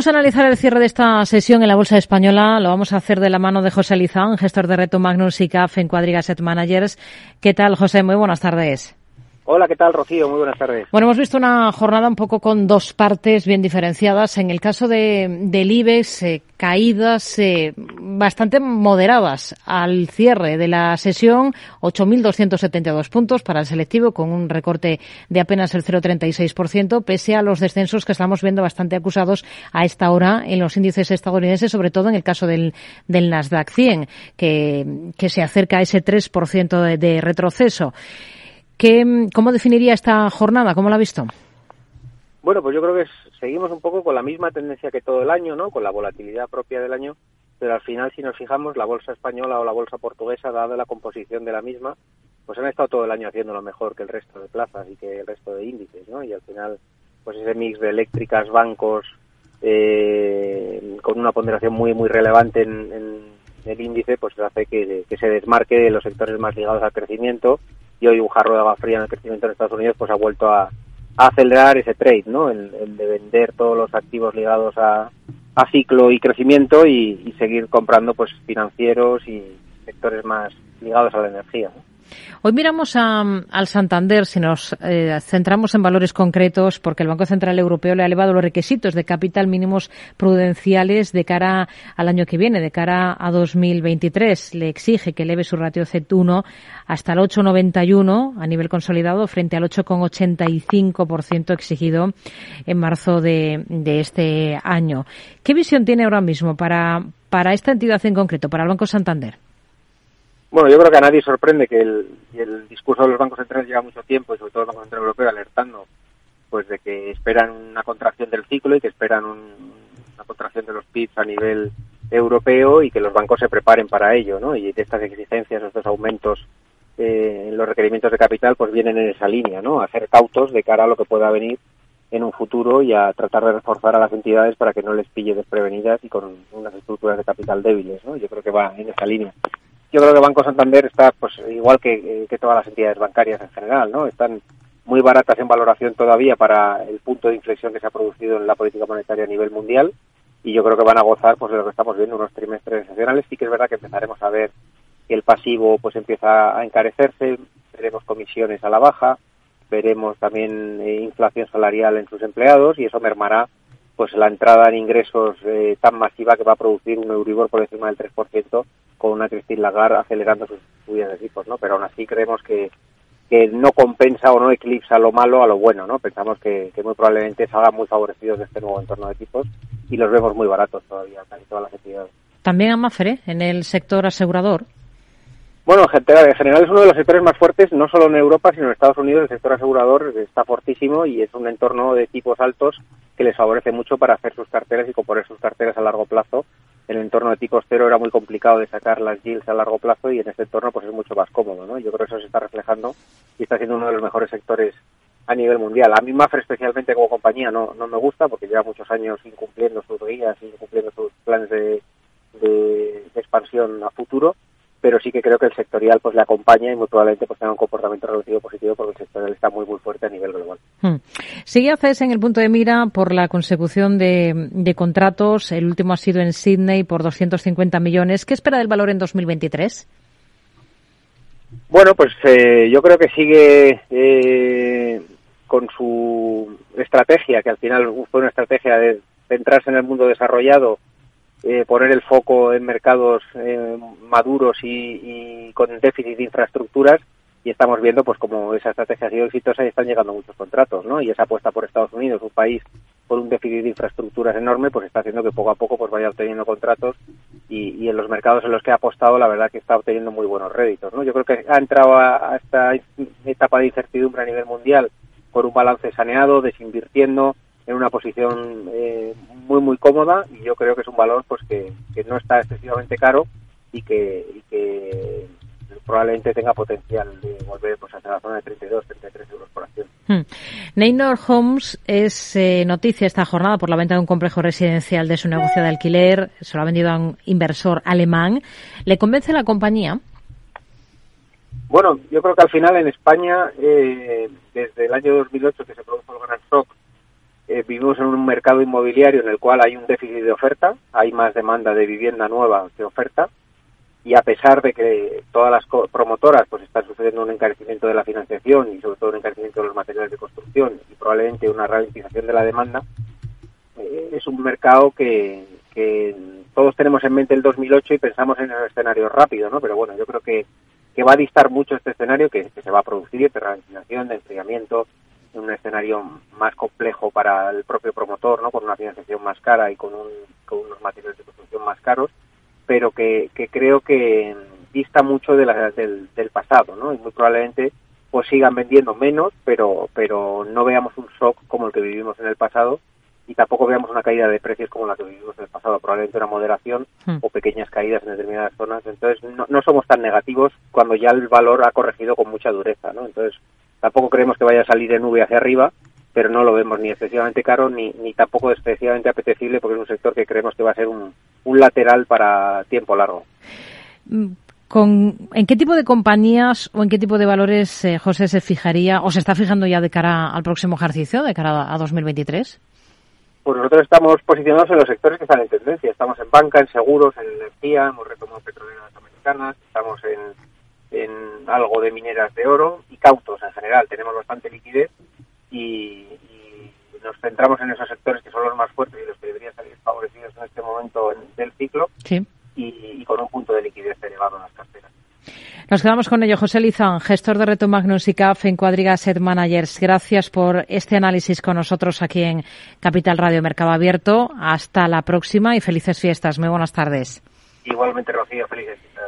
Vamos a analizar el cierre de esta sesión en la Bolsa Española. Lo vamos a hacer de la mano de José Lizán, gestor de Reto Magnus y CAF en Cuadriga Asset Managers. ¿Qué tal, José? Muy buenas tardes. Hola, ¿qué tal, Rocío? Muy buenas tardes. Bueno, hemos visto una jornada un poco con dos partes bien diferenciadas. En el caso de, del IBEX, eh, caídas eh, bastante moderadas al cierre de la sesión, 8.272 puntos para el selectivo, con un recorte de apenas el 0,36%, pese a los descensos que estamos viendo bastante acusados a esta hora en los índices estadounidenses, sobre todo en el caso del, del Nasdaq 100, que, se acerca a ese 3% de, de retroceso. ¿Qué, ¿Cómo definiría esta jornada? ¿Cómo la ha visto? Bueno, pues yo creo que seguimos un poco con la misma tendencia que todo el año, ¿no? Con la volatilidad propia del año, pero al final, si nos fijamos, la bolsa española o la bolsa portuguesa, dada la composición de la misma, pues han estado todo el año haciendo lo mejor que el resto de plazas y que el resto de índices, ¿no? Y al final, pues ese mix de eléctricas, bancos, eh, con una ponderación muy, muy relevante en, en el índice, pues hace que se desmarque de los sectores más ligados al crecimiento y hoy un de agua fría en el crecimiento en Estados Unidos pues ha vuelto a, acelerar ese trade, ¿no? El, de vender todos los activos ligados a, a ciclo y crecimiento y, seguir comprando pues financieros y sectores más ligados a la energía. Hoy miramos a, al Santander, si nos eh, centramos en valores concretos, porque el Banco Central Europeo le ha elevado los requisitos de capital mínimos prudenciales de cara al año que viene, de cara a 2023. Le exige que eleve su ratio Z1 hasta el 8,91 a nivel consolidado frente al 8,85% exigido en marzo de, de este año. ¿Qué visión tiene ahora mismo para, para esta entidad en concreto, para el Banco Santander? Bueno, yo creo que a nadie sorprende que el, el discurso de los bancos centrales lleva mucho tiempo, y sobre todo el Banco Central Europeo, alertando pues de que esperan una contracción del ciclo y que esperan un, una contracción de los PIBs a nivel europeo y que los bancos se preparen para ello, ¿no? Y de estas exigencias, estos aumentos eh, en los requerimientos de capital, pues vienen en esa línea, ¿no? A ser cautos de cara a lo que pueda venir en un futuro y a tratar de reforzar a las entidades para que no les pille desprevenidas y con unas estructuras de capital débiles, ¿no? Yo creo que va en esa línea yo creo que Banco Santander está pues igual que, que, todas las entidades bancarias en general, ¿no? Están muy baratas en valoración todavía para el punto de inflexión que se ha producido en la política monetaria a nivel mundial y yo creo que van a gozar pues de lo que estamos viendo unos trimestres excepcionales. Sí que es verdad que empezaremos a ver que el pasivo pues empieza a encarecerse, veremos comisiones a la baja, veremos también eh, inflación salarial en sus empleados y eso mermará pues la entrada en ingresos eh, tan masiva que va a producir un Euribor por encima del 3% con una Christine Lagarde acelerando sus subidas de tipos, ¿no? Pero aún así creemos que, que no compensa o no eclipsa lo malo a lo bueno, ¿no? Pensamos que, que muy probablemente salgan muy favorecidos de este nuevo entorno de tipos y los vemos muy baratos todavía, casi todas las entidades. También a Mafre, en el sector asegurador. Bueno, en general es uno de los sectores más fuertes, no solo en Europa, sino en Estados Unidos. El sector asegurador está fortísimo y es un entorno de tipos altos que les favorece mucho para hacer sus carteras y componer sus carteras a largo plazo. En el entorno de tipos cero era muy complicado de sacar las yields a largo plazo y en este entorno pues es mucho más cómodo, ¿no? Yo creo que eso se está reflejando y está siendo uno de los mejores sectores a nivel mundial. A mí Mafre especialmente como compañía no, no me gusta porque lleva muchos años incumpliendo sus guías, incumpliendo sus planes de, de expansión a futuro pero sí que creo que el sectorial pues le acompaña y muy probablemente pues tenga un comportamiento reducido positivo porque el sectorial está muy muy fuerte a nivel global. Hmm. Sigue ACES en el punto de mira por la consecución de, de, contratos. El último ha sido en Sydney por 250 millones. ¿Qué espera del valor en 2023? Bueno, pues eh, yo creo que sigue eh, con su estrategia, que al final fue una estrategia de centrarse en el mundo desarrollado eh, poner el foco en mercados eh, maduros y, y, con déficit de infraestructuras y estamos viendo pues como esa estrategia ha sido exitosa y están llegando muchos contratos, ¿no? Y esa apuesta por Estados Unidos, un país con un déficit de infraestructuras enorme, pues está haciendo que poco a poco pues vaya obteniendo contratos y, en los mercados en los que ha apostado la verdad que está obteniendo muy buenos réditos, ¿no? Yo creo que ha entrado a esta etapa de incertidumbre a nivel mundial por un balance saneado, desinvirtiendo, en una posición eh, muy muy cómoda y yo creo que es un valor pues que, que no está excesivamente caro y que, y que probablemente tenga potencial de volver pues hacia la zona de 32, 33 euros por acción. Hmm. Neynor Homes es eh, noticia esta jornada por la venta de un complejo residencial de su negocio de alquiler. Se lo ha vendido a un inversor alemán. ¿Le convence la compañía? Bueno, yo creo que al final en España, eh, desde el año 2008 que se produjo vivimos en un mercado inmobiliario en el cual hay un déficit de oferta, hay más demanda de vivienda nueva que oferta, y a pesar de que todas las promotoras pues están sufriendo un encarecimiento de la financiación y sobre todo un encarecimiento de los materiales de construcción y probablemente una ralentización de la demanda, eh, es un mercado que, que todos tenemos en mente el 2008 y pensamos en el escenario rápido, ¿no? Pero bueno, yo creo que, que va a distar mucho este escenario que, que se va a producir de ralentización, de enfriamiento, en un escenario más complejo para el propio promotor, ¿no? Con una financiación más cara y con, un, con unos materiales de construcción más caros, pero que, que creo que dista mucho de la, del, del, pasado, ¿no? Y muy probablemente pues sigan vendiendo menos, pero pero no veamos un shock como el que vivimos en el pasado y tampoco veamos una caída de precios como la que vivimos en el pasado, probablemente una moderación hmm. o pequeñas caídas en determinadas zonas. Entonces no, no somos tan negativos cuando ya el valor ha corregido con mucha dureza, ¿no? Entonces Tampoco creemos que vaya a salir de nube hacia arriba, pero no lo vemos ni excesivamente caro ni, ni tampoco excesivamente apetecible porque es un sector que creemos que va a ser un, un lateral para tiempo largo. Mm, ¿Con, ¿En qué tipo de compañías o en qué tipo de valores, eh, José, se fijaría o se está fijando ya de cara al próximo ejercicio, de cara a 2023? Pues nosotros estamos posicionados en los sectores que están en tendencia. Estamos en banca, en seguros, en energía, hemos retomado petroleras americanas, estamos en en algo de mineras de oro y cautos en general. Tenemos bastante liquidez y, nos centramos en esos sectores que son los más fuertes y los que deberían salir favorecidos en este momento del ciclo y, con un punto de liquidez elevado en las carteras. Nos quedamos con ello. José Lizán, gestor de Reto Magnus y CAF en Cuadriga Asset Managers. Gracias por este análisis con nosotros aquí en Capital Radio Mercado Abierto. Hasta la próxima y felices fiestas. Muy buenas tardes. Igualmente, Rocío, felices fiestas.